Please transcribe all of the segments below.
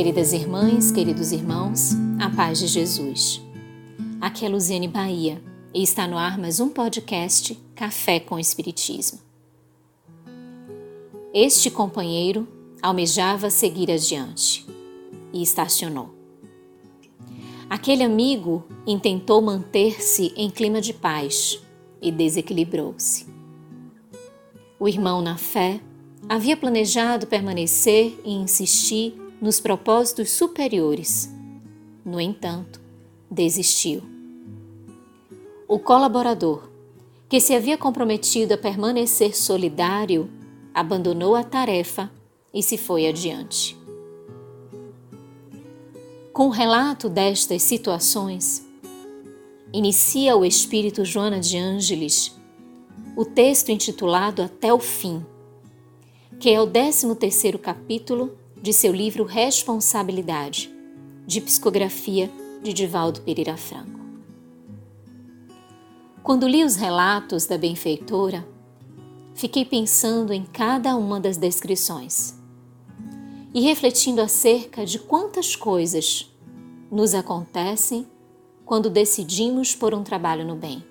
Queridas irmãs, queridos irmãos, a paz de Jesus. Aqui é Luziane Bahia e está no ar mais um podcast Café com Espiritismo. Este companheiro almejava seguir adiante e estacionou. Aquele amigo intentou manter-se em clima de paz e desequilibrou-se. O irmão na fé havia planejado permanecer e insistir nos propósitos superiores. No entanto, desistiu. O colaborador, que se havia comprometido a permanecer solidário, abandonou a tarefa e se foi adiante. Com o relato destas situações, inicia o espírito Joana de Ângeles o texto intitulado Até o Fim, que é o 13 terceiro capítulo de seu livro Responsabilidade, de psicografia de Divaldo Pereira Franco. Quando li os relatos da benfeitora, fiquei pensando em cada uma das descrições e refletindo acerca de quantas coisas nos acontecem quando decidimos por um trabalho no bem.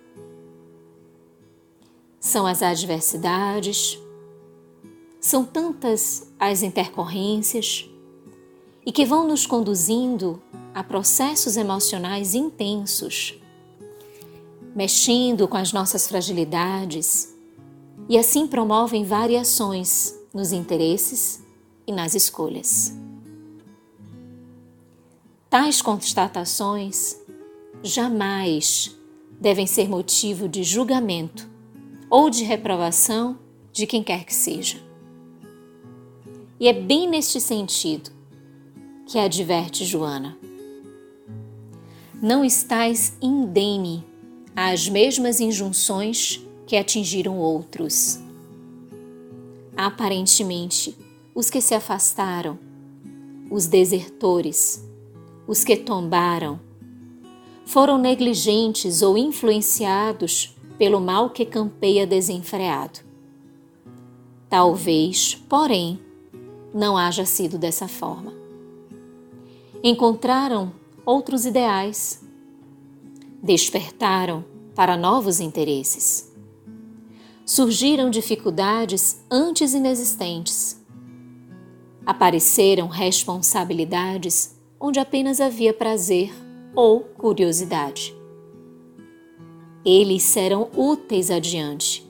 São as adversidades, são tantas as intercorrências e que vão nos conduzindo a processos emocionais intensos, mexendo com as nossas fragilidades e assim promovem variações nos interesses e nas escolhas. Tais constatações jamais devem ser motivo de julgamento ou de reprovação de quem quer que seja. E é bem neste sentido que adverte Joana. Não estás indene às mesmas injunções que atingiram outros. Aparentemente, os que se afastaram, os desertores, os que tombaram, foram negligentes ou influenciados pelo mal que campeia desenfreado. Talvez, porém, não haja sido dessa forma. Encontraram outros ideais, despertaram para novos interesses. Surgiram dificuldades antes inexistentes. Apareceram responsabilidades onde apenas havia prazer ou curiosidade. Eles serão úteis adiante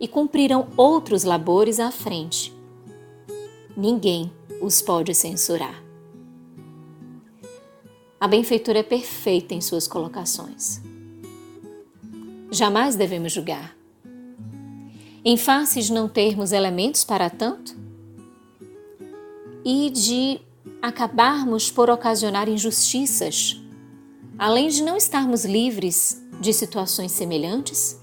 e cumprirão outros labores à frente ninguém os pode censurar. A benfeitora é perfeita em suas colocações. Jamais devemos julgar. Em face de não termos elementos para tanto e de acabarmos por ocasionar injustiças, além de não estarmos livres de situações semelhantes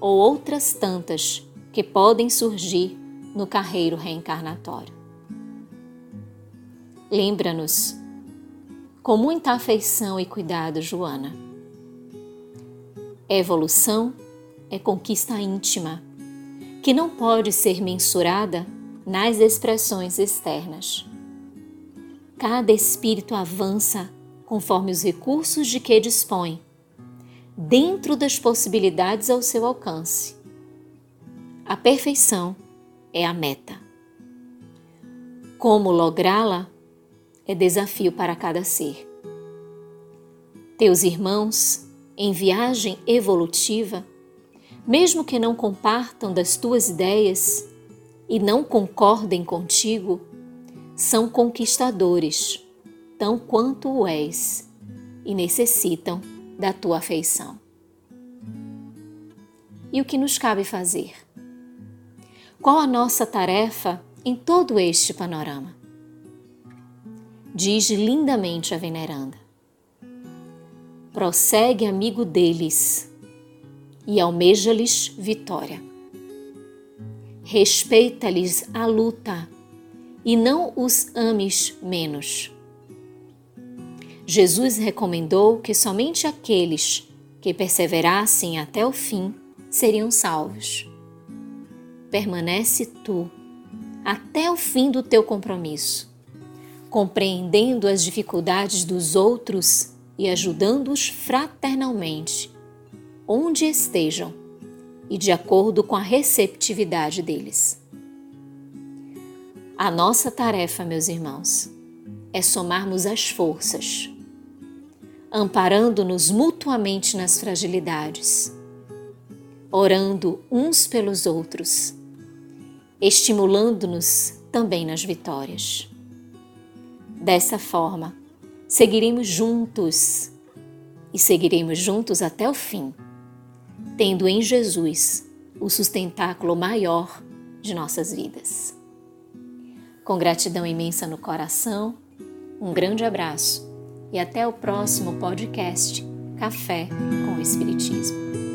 ou outras tantas que podem surgir no carreiro reencarnatório. Lembra-nos, com muita afeição e cuidado, Joana. Evolução é conquista íntima, que não pode ser mensurada nas expressões externas. Cada espírito avança conforme os recursos de que dispõe, dentro das possibilidades ao seu alcance. A perfeição é a meta. Como lográ-la é desafio para cada ser. Teus irmãos, em viagem evolutiva, mesmo que não compartam das tuas ideias e não concordem contigo, são conquistadores, tão quanto o és, e necessitam da tua afeição. E o que nos cabe fazer? Qual a nossa tarefa em todo este panorama? Diz lindamente a veneranda. Prossegue amigo deles e almeja-lhes vitória. Respeita-lhes a luta e não os ames menos. Jesus recomendou que somente aqueles que perseverassem até o fim seriam salvos. Permanece tu até o fim do teu compromisso compreendendo as dificuldades dos outros e ajudando-os fraternalmente, onde estejam e de acordo com a receptividade deles. A nossa tarefa, meus irmãos, é somarmos as forças, amparando-nos mutuamente nas fragilidades, orando uns pelos outros, estimulando-nos também nas vitórias. Dessa forma, seguiremos juntos e seguiremos juntos até o fim, tendo em Jesus o sustentáculo maior de nossas vidas. Com gratidão imensa no coração, um grande abraço e até o próximo podcast Café com o Espiritismo.